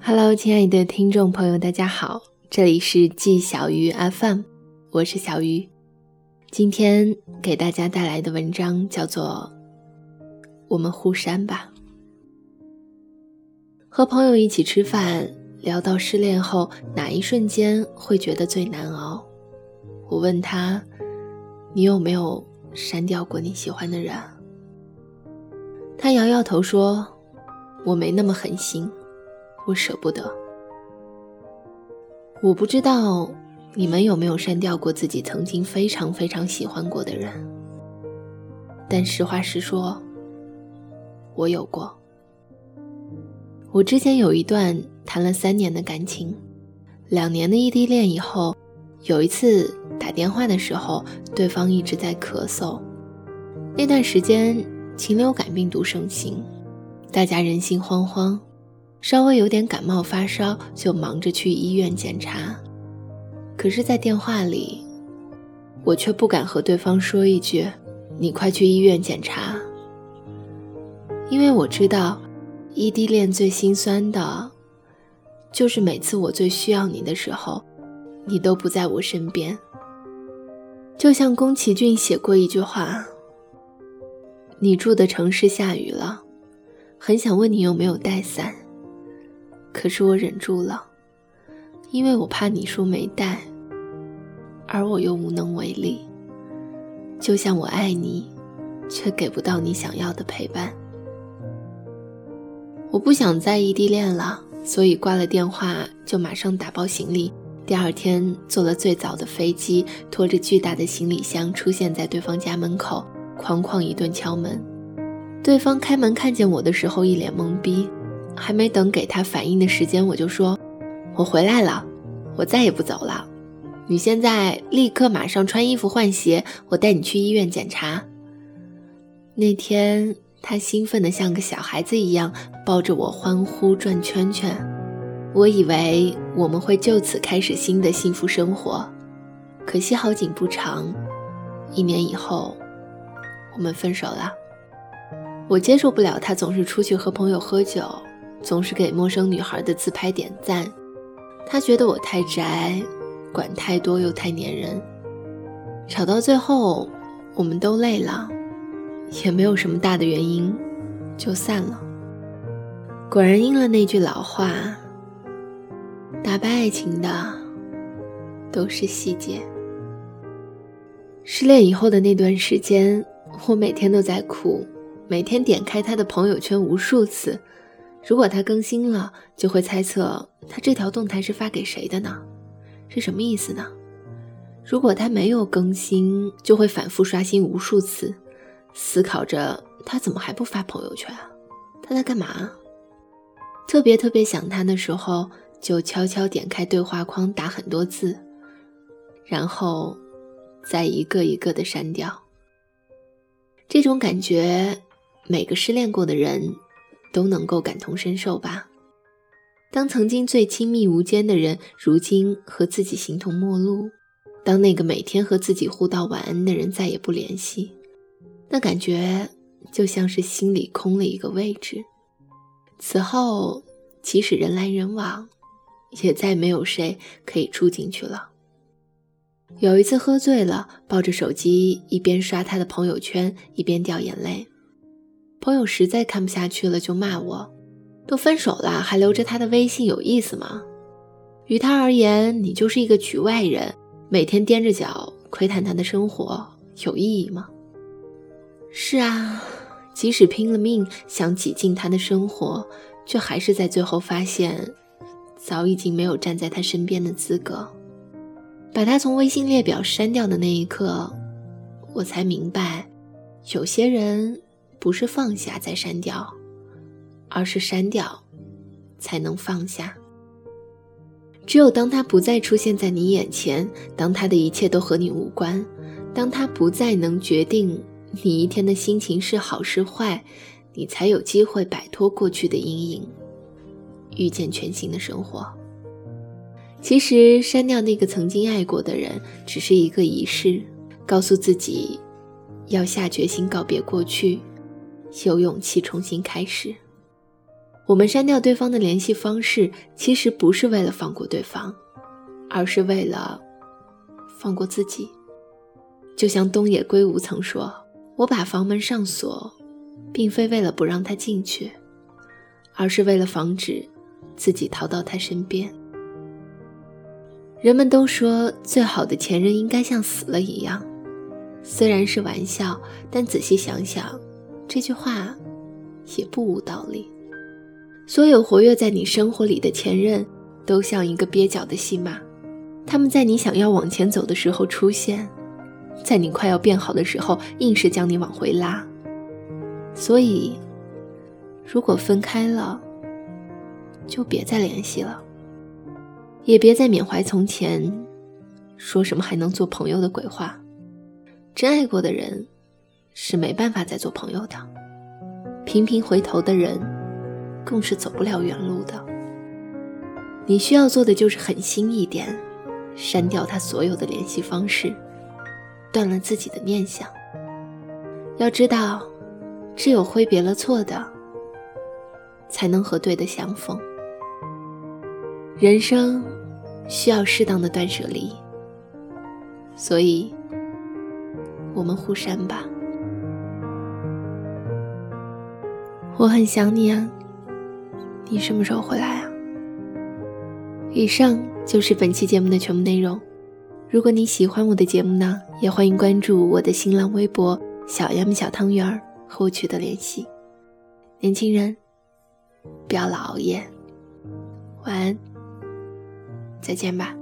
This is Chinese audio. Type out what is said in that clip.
Hello，亲爱的听众朋友，大家好，这里是季小鱼 FM，我是小鱼。今天给大家带来的文章叫做《我们互删吧》。和朋友一起吃饭，聊到失恋后哪一瞬间会觉得最难熬，我问他：“你有没有删掉过你喜欢的人？”他摇摇头说：“我没那么狠心。”我舍不得。我不知道你们有没有删掉过自己曾经非常非常喜欢过的人，但实话实说，我有过。我之前有一段谈了三年的感情，两年的异地恋以后，有一次打电话的时候，对方一直在咳嗽。那段时间禽流感病毒盛行，大家人心惶惶。稍微有点感冒发烧，就忙着去医院检查。可是，在电话里，我却不敢和对方说一句：“你快去医院检查。”因为我知道，异地恋最心酸的，就是每次我最需要你的时候，你都不在我身边。就像宫崎骏写过一句话：“你住的城市下雨了，很想问你有没有带伞。”可是我忍住了，因为我怕你说没带，而我又无能为力。就像我爱你，却给不到你想要的陪伴。我不想再异地恋了，所以挂了电话就马上打包行李。第二天坐了最早的飞机，拖着巨大的行李箱出现在对方家门口，哐哐一顿敲门。对方开门看见我的时候，一脸懵逼。还没等给他反应的时间，我就说：“我回来了，我再也不走了。你现在立刻马上穿衣服换鞋，我带你去医院检查。”那天他兴奋得像个小孩子一样，抱着我欢呼转圈圈。我以为我们会就此开始新的幸福生活，可惜好景不长，一年以后，我们分手了。我接受不了他总是出去和朋友喝酒。总是给陌生女孩的自拍点赞，他觉得我太宅，管太多又太粘人。吵到最后，我们都累了，也没有什么大的原因，就散了。果然应了那句老话：打败爱情的都是细节。失恋以后的那段时间，我每天都在哭，每天点开他的朋友圈无数次。如果他更新了，就会猜测他这条动态是发给谁的呢？是什么意思呢？如果他没有更新，就会反复刷新无数次，思考着他怎么还不发朋友圈啊？他在干嘛？特别特别想他的时候，就悄悄点开对话框打很多字，然后再一个一个的删掉。这种感觉，每个失恋过的人。都能够感同身受吧。当曾经最亲密无间的人，如今和自己形同陌路；当那个每天和自己互道晚安的人再也不联系，那感觉就像是心里空了一个位置。此后，即使人来人往，也再没有谁可以住进去了。有一次喝醉了，抱着手机一边刷他的朋友圈，一边掉眼泪。朋友实在看不下去了，就骂我：“都分手了，还留着他的微信，有意思吗？于他而言，你就是一个局外人，每天踮着脚窥探他的生活，有意义吗？”是啊，即使拼了命想挤进他的生活，却还是在最后发现，早已经没有站在他身边的资格。把他从微信列表删掉的那一刻，我才明白，有些人。不是放下再删掉，而是删掉，才能放下。只有当他不再出现在你眼前，当他的一切都和你无关，当他不再能决定你一天的心情是好是坏，你才有机会摆脱过去的阴影，遇见全新的生活。其实，删掉那个曾经爱过的人，只是一个仪式，告诉自己要下决心告别过去。有勇气重新开始。我们删掉对方的联系方式，其实不是为了放过对方，而是为了放过自己。就像东野圭吾曾说：“我把房门上锁，并非为了不让他进去，而是为了防止自己逃到他身边。”人们都说，最好的前任应该像死了一样，虽然是玩笑，但仔细想想，这句话也不无道理。所有活跃在你生活里的前任，都像一个蹩脚的戏码，他们在你想要往前走的时候出现，在你快要变好的时候，硬是将你往回拉。所以，如果分开了，就别再联系了，也别再缅怀从前，说什么还能做朋友的鬼话。真爱过的人，是没办法再做朋友的。频频回头的人。更是走不了原路的。你需要做的就是狠心一点，删掉他所有的联系方式，断了自己的念想。要知道，只有挥别了错的，才能和对的相逢。人生需要适当的断舍离，所以，我们互删吧。我很想你啊。你什么时候回来啊？以上就是本期节目的全部内容。如果你喜欢我的节目呢，也欢迎关注我的新浪微博“小杨小汤圆儿”和我取得联系。年轻人，不要老熬夜。晚安，再见吧。